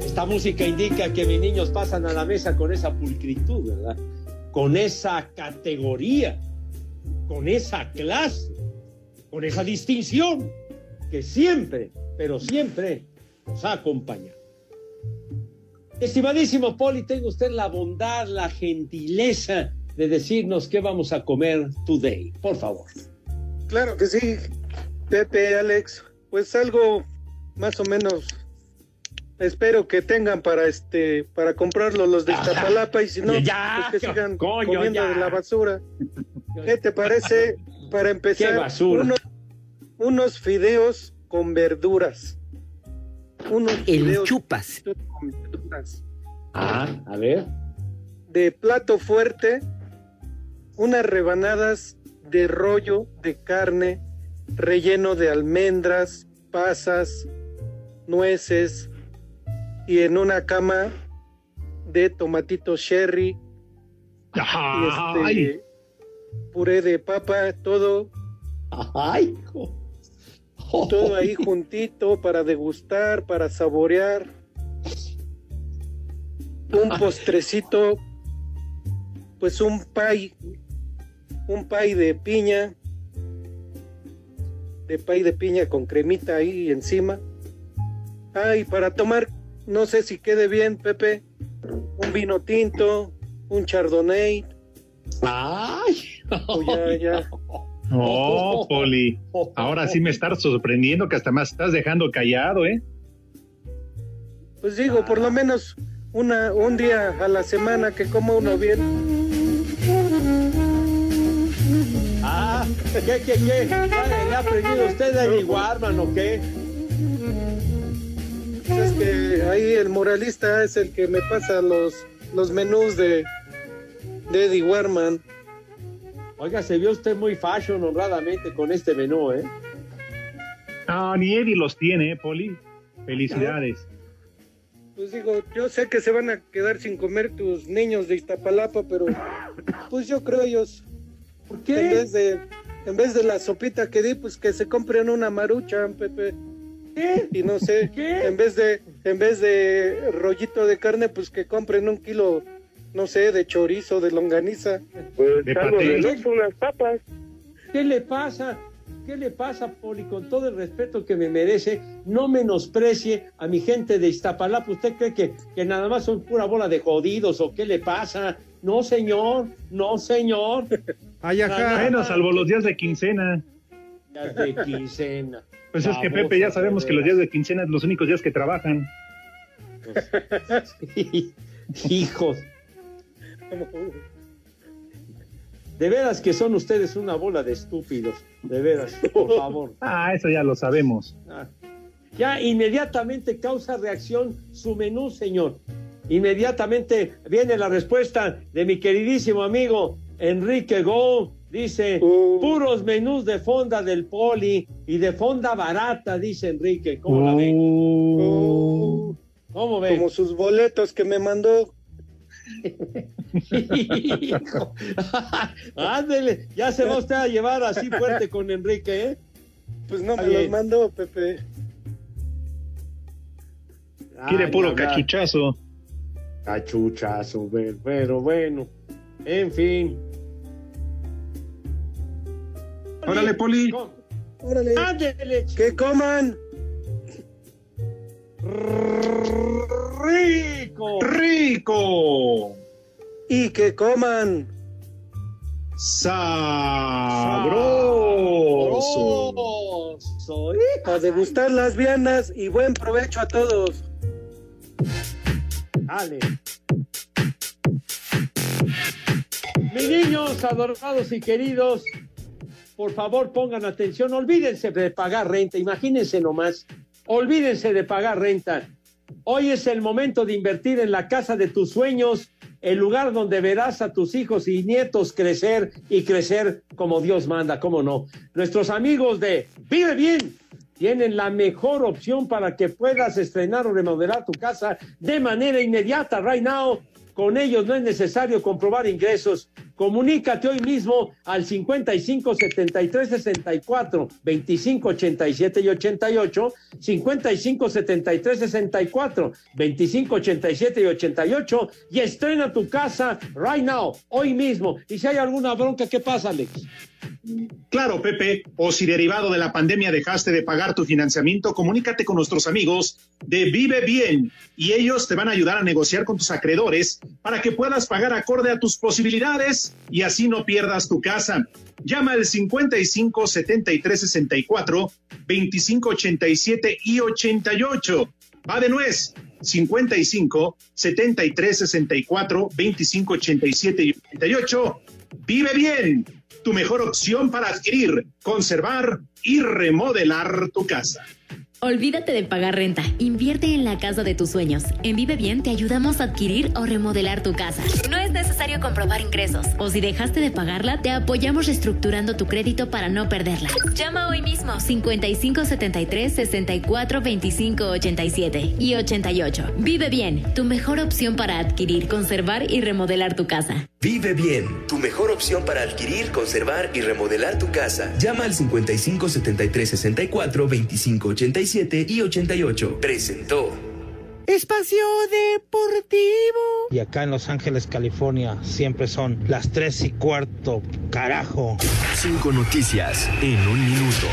Esta música indica que mis niños pasan a la mesa con esa pulcritud, ¿verdad? Con esa categoría, con esa clase, con esa distinción que siempre, pero siempre nos ha acompañado. Estimadísimo Poli, tenga usted la bondad, la gentileza de decirnos qué vamos a comer today, por favor. Claro que sí, Pepe, Alex. Pues algo más o menos espero que tengan para este para comprarlo los de Iztapalapa y si no Ya, pues que sigan coño, comiendo ya. de la basura. ¿Qué te parece para empezar ¿Qué basura? unos, unos fideos con verduras? Unos El fideos chupas. con verduras. Ah, a ver. De plato fuerte, unas rebanadas de rollo de carne relleno de almendras, pasas, nueces y en una cama de tomatito cherry y este puré de papa, todo. Ay, todo ahí juntito para degustar, para saborear. Un postrecito, pues un pay, un pay de piña, de pay de piña con cremita ahí encima. Ah, y para tomar, no sé si quede bien, Pepe, un vino tinto, un chardonnay. Ay, o ya, <laughs> ya. No, Poli. Ahora sí me estás sorprendiendo que hasta más estás dejando callado, ¿eh? Pues digo, por lo menos una, un día a la semana que coma uno bien. Ah, ¿qué, qué, qué? ¿Ya ¿Le ha aprendido usted a Eddie Warman o qué? Es que ahí el moralista es el que me pasa los, los menús de, de Eddie Warman. Oiga, se vio usted muy fashion honradamente con este menú, ¿eh? No, ni Eddie los tiene, ¿eh, Poli? Felicidades. Pues digo, yo sé que se van a quedar sin comer tus niños de Iztapalapa, pero pues yo creo ellos. ¿Por qué? En vez de, en vez de la sopita que di, pues que se compren una marucha, Pepe. ¿Qué? Y no sé, ¿Qué? en vez de, en vez de rollito de carne, pues que compren un kilo, no sé, de chorizo, de longaniza. Pues De algo de unas papas. ¿Qué le pasa? ¿Qué le pasa, Poli? Con todo el respeto que me merece, no menosprecie a mi gente de Iztapalapa. ¿Usted cree que, que nada más son pura bola de jodidos o qué le pasa? No, señor, no, señor. <laughs> Ay, ajá. Bueno, salvo los días de quincena. Días de quincena. Pues es que Pepe, ya sabemos que los días de quincena es los únicos días que trabajan. <laughs> Hijos. <laughs> De veras que son ustedes una bola de estúpidos. De veras, por favor. <laughs> Ah, eso ya lo sabemos. Ah. Ya inmediatamente causa reacción su menú, señor. Inmediatamente viene la respuesta de mi queridísimo amigo Enrique Go. Dice, puros menús de fonda del poli y de fonda barata, dice Enrique. ¿Cómo la ven? Oh, ¿Cómo ven? como sus boletos que me mandó. <laughs> Hijo. <laughs> Ándele, ya se va usted a llevar así fuerte con Enrique, ¿eh? Pues no me los mandó, Pepe. Quiere puro cachuchazo. Cachuchazo, ver- pero bueno. En fin. Órale, Poli. Órale. Ándele. Que coman. Rico. ¡Rico! Y que coman. ¡Sabroso! Sabroso. A degustar las viandas y buen provecho a todos. Dale. Mis niños adorados y queridos, por favor pongan atención, olvídense de pagar renta, imagínense nomás, olvídense de pagar renta. Hoy es el momento de invertir en la casa de tus sueños, el lugar donde verás a tus hijos y nietos crecer y crecer como Dios manda, cómo no. Nuestros amigos de Vive Bien tienen la mejor opción para que puedas estrenar o remodelar tu casa de manera inmediata, right now. Con ellos no es necesario comprobar ingresos. Comunícate hoy mismo al 55 73 64 25 87 y 88, 55 73 64 25 87 y 88 y estrena tu casa right now, hoy mismo. Y si hay alguna bronca, ¿qué pasa, Alex? Claro, Pepe, o si derivado de la pandemia dejaste de pagar tu financiamiento, comunícate con nuestros amigos de Vive Bien y ellos te van a ayudar a negociar con tus acreedores para que puedas pagar acorde a tus posibilidades y así no pierdas tu casa. Llama al 55 73 64 25 87 y 88. Va de nuez. 55 73 64 25 87 y 88. Vive bien tu mejor opción para adquirir, conservar y remodelar tu casa. Olvídate de pagar renta. Invierte en la casa de tus sueños. En Vive Bien te ayudamos a adquirir o remodelar tu casa. No es necesario comprobar ingresos. O si dejaste de pagarla, te apoyamos reestructurando tu crédito para no perderla. Llama hoy mismo 5573 64 25 87 y 88. Vive Bien, tu mejor opción para adquirir, conservar y remodelar tu casa. Vive bien, tu mejor opción para adquirir, conservar y remodelar tu casa. Llama al 55 73 64 25 87 y 88. Presentó. Espacio Deportivo. Y acá en Los Ángeles, California, siempre son las 3 y cuarto, carajo. Cinco noticias en un minuto.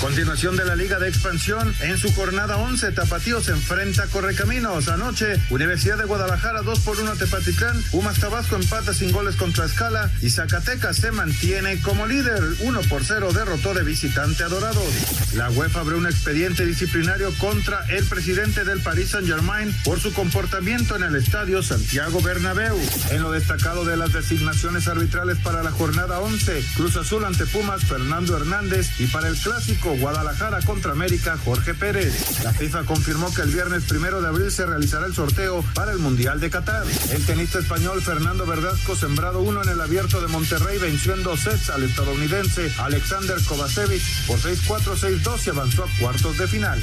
Continuación de la Liga de Expansión. En su jornada 11, Tapatío se enfrenta a Correcaminos. Anoche, Universidad de Guadalajara 2 por 1 Tepatitlán. Pumas Tabasco empata sin goles contra Escala. Y Zacatecas se mantiene como líder. 1 por 0 derrotó de visitante a Dorados. La UEFA abrió un expediente disciplinario contra el presidente del Paris Saint-Germain por su comportamiento en el estadio Santiago Bernabéu. En lo destacado de las designaciones arbitrales para la jornada 11, Cruz Azul ante Pumas, Fernando Hernández. Y para el clásico, Guadalajara contra América, Jorge Pérez. La FIFA confirmó que el viernes primero de abril se realizará el sorteo para el Mundial de Qatar. El tenista español Fernando Verdasco, sembrado uno en el abierto de Monterrey, venció en dos sets al estadounidense Alexander Kovacevic por 6-4, 6-2 y avanzó a cuartos de final.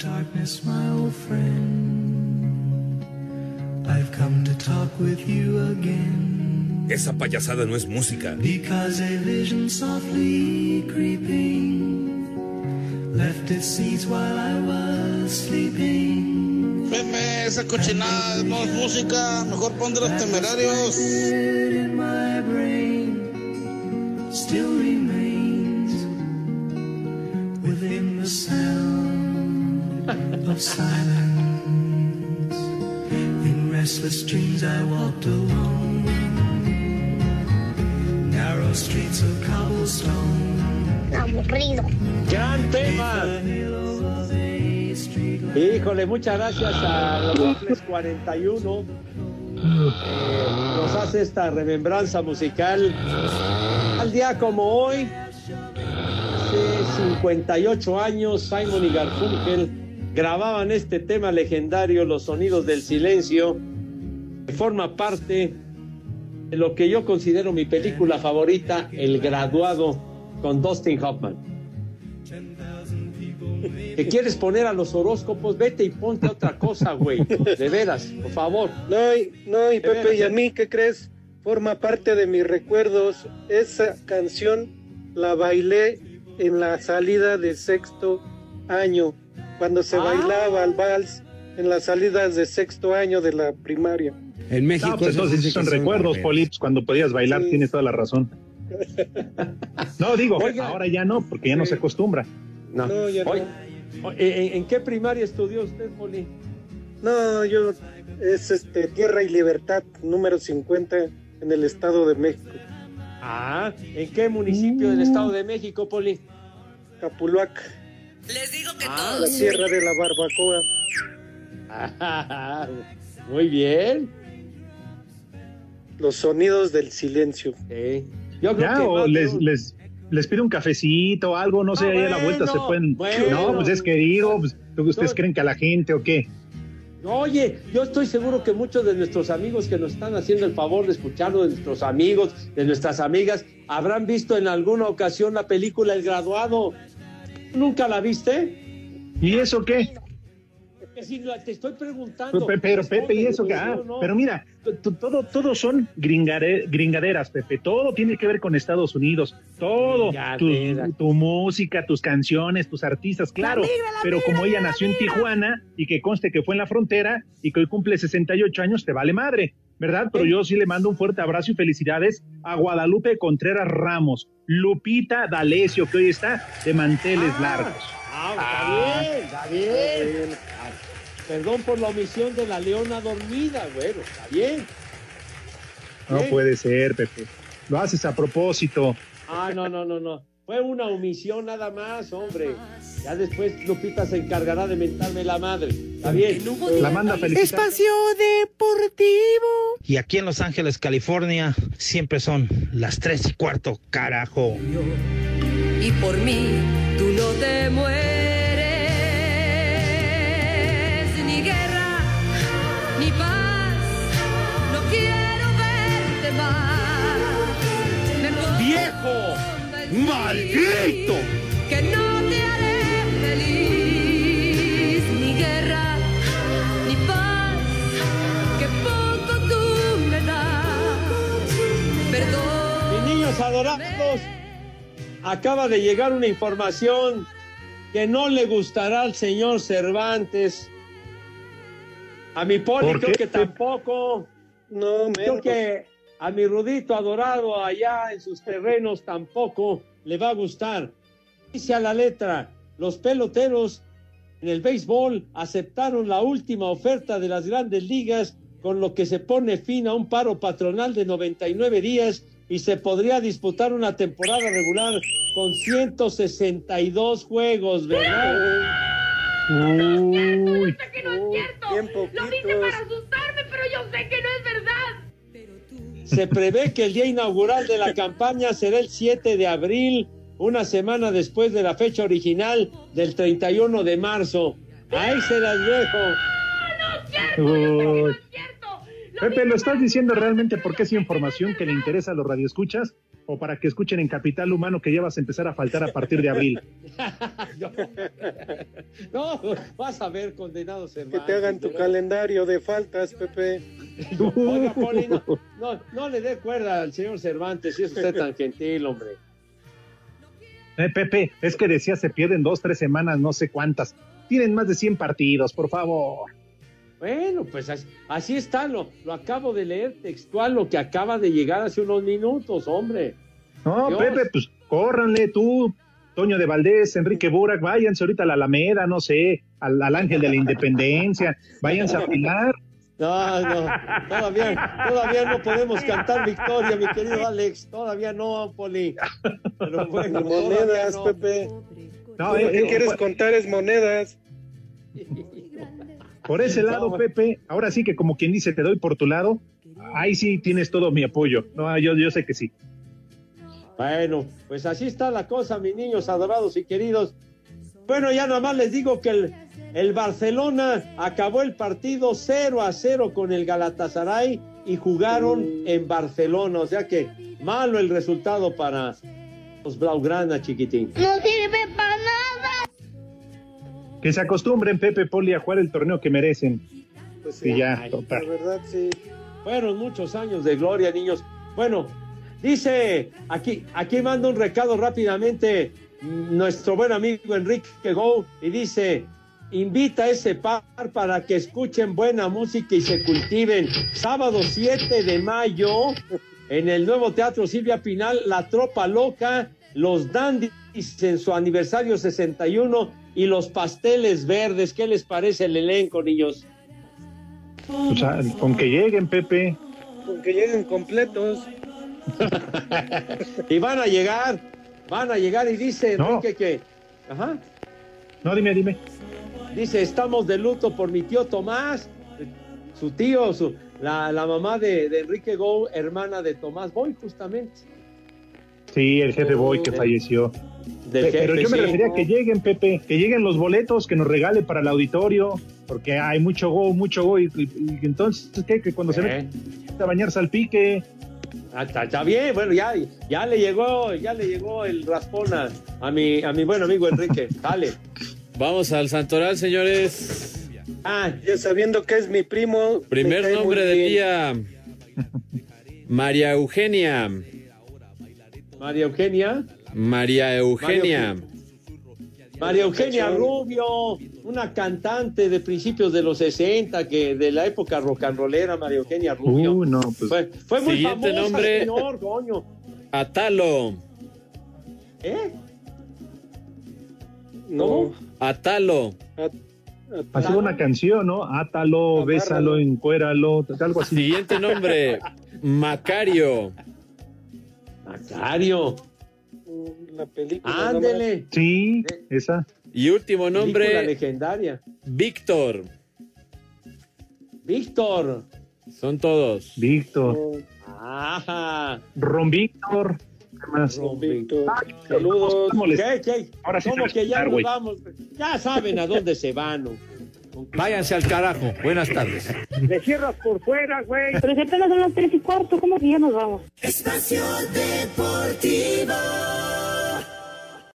Darkness, my old friend. I've come to talk with you again. Esa payasada no es música. Because a vision softly creeping left its seeds while I was sleeping. Pepe, esa cochinada no es música. Mejor pon de los temerarios. In my brain still remains within the sound of silence. In restless dreams I walked alone. Aburrido. Gran tema. Híjole, muchas gracias a los 41. Eh, nos hace esta remembranza musical. Al día como hoy, hace 58 años, Simon y Garfunkel grababan este tema legendario, Los Sonidos del Silencio, que forma parte lo que yo considero mi película favorita, El Graduado, con Dustin Hoffman. ¿Que quieres poner a los horóscopos? Vete y ponte otra cosa, güey. De veras, por favor. No, y, no, y Pepe. ¿y a mí qué crees? Forma parte de mis recuerdos. Esa canción la bailé en la salida de sexto año, cuando se Ah. bailaba el vals en las salidas de sexto año de la primaria. En México. pues entonces sí son recuerdos, Polips, cuando podías bailar, tienes toda la razón. No, digo, ahora ya no, porque ya no se acostumbra. No. No, ya no. ¿en, en qué primaria estudió usted, Poli? No, yo es este Tierra y Libertad número 50 en el Estado de México. Ah, ¿en qué municipio del Estado de México, Poli? Capuluac. Les digo que La Sierra de la Barbacoa. Ah, <laughs> Muy bien. Los sonidos del silencio. Yo creo Ya, que o les, les, les pido un cafecito o algo, no sé, Ah, ahí a la vuelta se pueden. bueno. no, pues es que digo, pues, ¿tú- ¿ustedes No. creen que a la gente o qué? Oye, yo estoy seguro que muchos de nuestros amigos que nos están haciendo el favor de escucharlo, de nuestros amigos, de nuestras amigas, habrán visto en alguna ocasión la película El Graduado. ¿Nunca la viste? ¿Y eso qué? Que si la- te estoy preguntando. Pe- Pero, Pepe, ¿y eso qué? Responde, Ah, no, pero mira, todo, todo son gringare- gringaderas, Pepe. Todo tiene que ver con Estados Unidos. Todo. Tu, música, tus canciones, tus artistas, claro. pero como ella nació en Tijuana y que conste que fue en la frontera y que hoy cumple 68 años, te vale madre, ¿verdad? Pero yo sí le mando un fuerte abrazo y felicidades a Guadalupe Contreras Ramos, Lupita D'Alessio, que hoy está de manteles largos. Ah, está bien, está bien. Ah, Perdón por la omisión de la leona dormida, bueno, está bien. No Bien. puede ser, Pepe. Lo haces a propósito. Ah, no, no, no, no. Fue una omisión nada más, hombre. Ya después Lupita se encargará de mentarme la madre. Está bien. La manda felicitar. Espacio Deportivo. Y aquí en Los Ángeles, California, siempre son las tres y cuarto, carajo. y por mí tú no te mueres. Ni paz, no quiero verte más. ¡Viejo! ¡Maldito! Que no te haré feliz. Ni guerra, ni paz, que poco tú me das. Perdón. Mis niños adorados, acaba de llegar una información que no le gustará al señor Cervantes. A mi Poli ¿Por creo que tampoco. No, Creo menos. que a mi Rudito adorado allá en sus terrenos tampoco le va a gustar. Dice a la letra, los peloteros en el béisbol aceptaron la última oferta de las grandes ligas, con lo que se pone fin a un paro patronal de 99 días y se podría disputar una temporada regular con 162 juegos, ¿verdad? Uy, que no es cierto. Lo dice para asustarme, pero yo sé que no es verdad. Se prevé que el día inaugural de la campaña será el 7 de abril, una semana después de la fecha original del 31 de marzo. Ahí se las dejo. uy. Pepe, ¿lo estás diciendo realmente porque es información que le interesa a los radioescuchas o para que escuchen en Capital Humano que ya vas a empezar a faltar a partir de abril? <laughs> No, vas a ver, condenados Que hermanos. te hagan tu calendario de faltas, Pepe. Oiga, Poli, no, no, no le dé cuerda al señor Cervantes, si es usted tan gentil, hombre. Eh, Pepe, es que decía se pierden dos, tres semanas, no sé cuántas. Tienen más de 100 partidos, por favor. Bueno, pues así, así está, lo, lo acabo de leer textual, lo que acaba de llegar hace unos minutos, hombre. No, Dios. Pepe, pues córranle tú, Toño de Valdés, Enrique Burak, váyanse ahorita a la Alameda, no sé, al, al Ángel de la Independencia, <laughs> váyanse a afilar. No, no, todavía, todavía no podemos cantar victoria, mi querido Alex, todavía no, Poli. Pero bueno, Monedas, no. Pepe. No, Tú eh, que eh, quieres por- contar es monedas. <laughs> Por ese lado, No, Pepe, ahora sí que como quien dice, te doy por tu lado, ahí sí tienes todo mi apoyo. No, yo, yo sé que sí. Bueno, pues así está la cosa, mis niños adorados y queridos. Bueno, ya nada más les digo que el, el Barcelona acabó el partido 0 a 0 con el Galatasaray y jugaron en Barcelona. O sea que malo el resultado para los Blaugrana, chiquitín. No sirve para nada. Que se acostumbren, Pepe Poli, a jugar el torneo que merecen. Pues Y ya, La total. verdad, sí. Fueron muchos años de gloria, niños. Bueno, dice, aquí, aquí manda un recado rápidamente nuestro buen amigo Enrique Go y dice, invita a ese par para que escuchen buena música y se cultiven. Sábado 7 de mayo, en el nuevo Teatro Silvia Pinal, La Tropa Loca, Los Dandys en su aniversario 61 y Los Pasteles Verdes. ¿Qué les parece el elenco, niños? O sea, con que lleguen, Pepe. Con que lleguen completos. <laughs> y van a llegar, van a llegar y dice No. Enrique que, ajá, No, dime, dime. dice, estamos de luto por mi tío Tomás, su tío, su, la, la mamá de, de Enrique Go, hermana de Tomás Boy, justamente. Sí, el jefe Boy que falleció. Del Pero jefe, yo me sí. refería a que lleguen, Pepe, que lleguen los boletos que nos regale para el auditorio. porque hay mucho go, mucho go, y, y- y entonces, ¿qué? Que cuando se ¿Eh? mete a bañarse al pique. Ah, está, está bien, bueno, ya, ya le llegó, ya le llegó el raspón a, a mi, a mi buen amigo Enrique. <laughs> Dale. Vamos al Santoral, señores. Ah, Ya sabiendo que es mi primo. me Primer nombre del día. María Eugenia. María Eugenia. María Eugenia. María Eugenia Rubio, una cantante de principios de los 60, que de la época rock and rollera, María Eugenia Rubio. Uh, no, pues. Fue, fue muy Siguiente famosa, nombre. señor, coño. Atalo. ¿Eh? No. Atalo. Así una canción, ¿no? Átalo, bésalo, encuéralo, algo así. Siguiente nombre. Macario. Macario. La película. Ándele. Sí, esa. Y último Película nombre. legendaria. Víctor. Víctor. Son todos. Víctor. Ajá. Ron Víctor. Saludos. ¿Qué, qué? Ahora sí ¿Cómo sabes que ya nos vamos? Ya saben a dónde se van. Váyanse al carajo. Buenas tardes. Me cierras por fuera, güey. Pero si apenas son las tres y cuarto, ¿cómo que ya nos vamos? Espacio Deportivo.